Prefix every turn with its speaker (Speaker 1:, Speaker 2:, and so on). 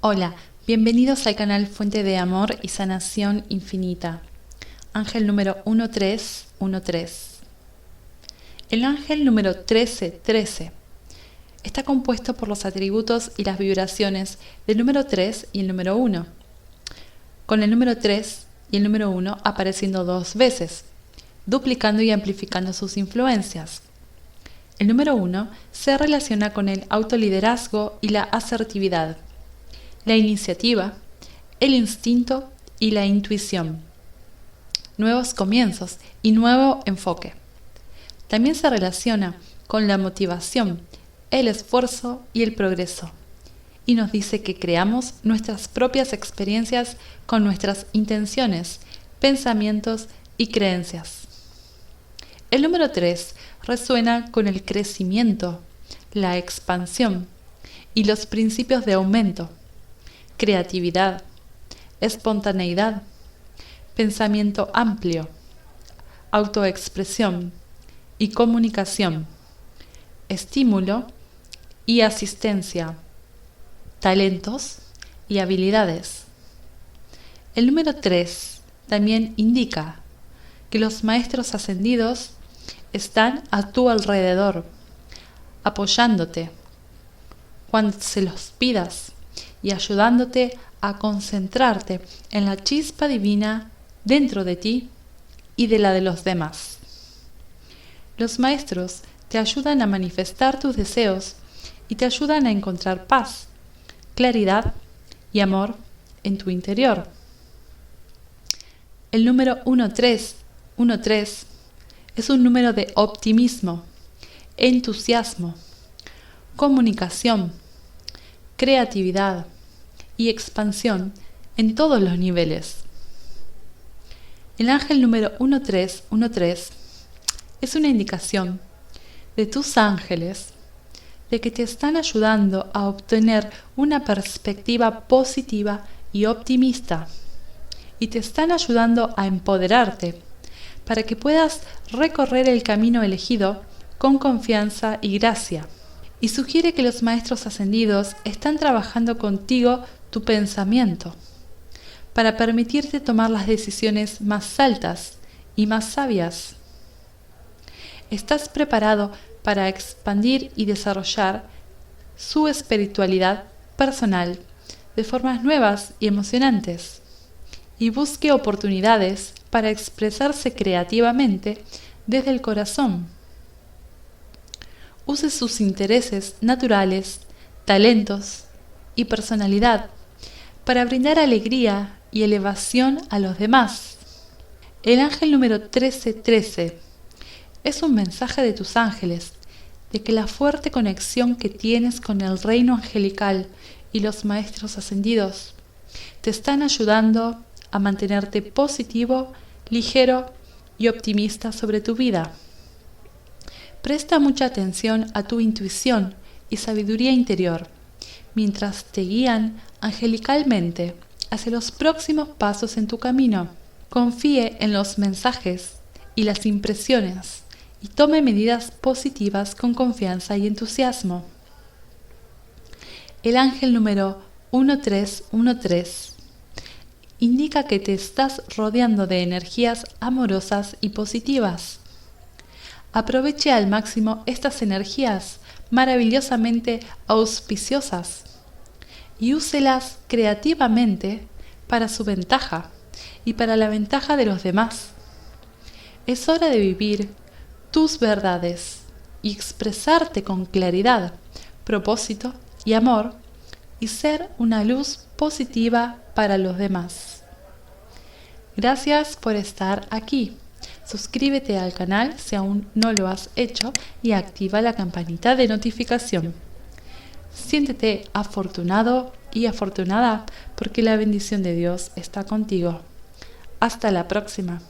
Speaker 1: Hola, bienvenidos al canal Fuente de Amor y Sanación Infinita. Ángel número 1313. El ángel número 1313 está compuesto por los atributos y las vibraciones del número 3 y el número 1, con el número 3 y el número 1 apareciendo dos veces, duplicando y amplificando sus influencias. El número 1 se relaciona con el autoliderazgo y la asertividad la iniciativa, el instinto y la intuición. Nuevos comienzos y nuevo enfoque. También se relaciona con la motivación, el esfuerzo y el progreso. Y nos dice que creamos nuestras propias experiencias con nuestras intenciones, pensamientos y creencias. El número 3 resuena con el crecimiento, la expansión y los principios de aumento creatividad, espontaneidad, pensamiento amplio, autoexpresión y comunicación, estímulo y asistencia, talentos y habilidades. El número 3 también indica que los maestros ascendidos están a tu alrededor, apoyándote cuando se los pidas y ayudándote a concentrarte en la chispa divina dentro de ti y de la de los demás. Los maestros te ayudan a manifestar tus deseos y te ayudan a encontrar paz, claridad y amor en tu interior. El número 1313 es un número de optimismo, entusiasmo, comunicación, creatividad y expansión en todos los niveles. El ángel número 1313 es una indicación de tus ángeles de que te están ayudando a obtener una perspectiva positiva y optimista y te están ayudando a empoderarte para que puedas recorrer el camino elegido con confianza y gracia y sugiere que los maestros ascendidos están trabajando contigo tu pensamiento para permitirte tomar las decisiones más altas y más sabias. Estás preparado para expandir y desarrollar su espiritualidad personal de formas nuevas y emocionantes y busque oportunidades para expresarse creativamente desde el corazón use sus intereses naturales, talentos y personalidad para brindar alegría y elevación a los demás. El ángel número 1313 es un mensaje de tus ángeles de que la fuerte conexión que tienes con el reino angelical y los maestros ascendidos te están ayudando a mantenerte positivo, ligero y optimista sobre tu vida. Presta mucha atención a tu intuición y sabiduría interior, mientras te guían angelicalmente hacia los próximos pasos en tu camino. Confíe en los mensajes y las impresiones y tome medidas positivas con confianza y entusiasmo. El ángel número 1313 indica que te estás rodeando de energías amorosas y positivas. Aproveche al máximo estas energías maravillosamente auspiciosas y úselas creativamente para su ventaja y para la ventaja de los demás. Es hora de vivir tus verdades y expresarte con claridad, propósito y amor y ser una luz positiva para los demás. Gracias por estar aquí. Suscríbete al canal si aún no lo has hecho y activa la campanita de notificación. Siéntete afortunado y afortunada porque la bendición de Dios está contigo. Hasta la próxima.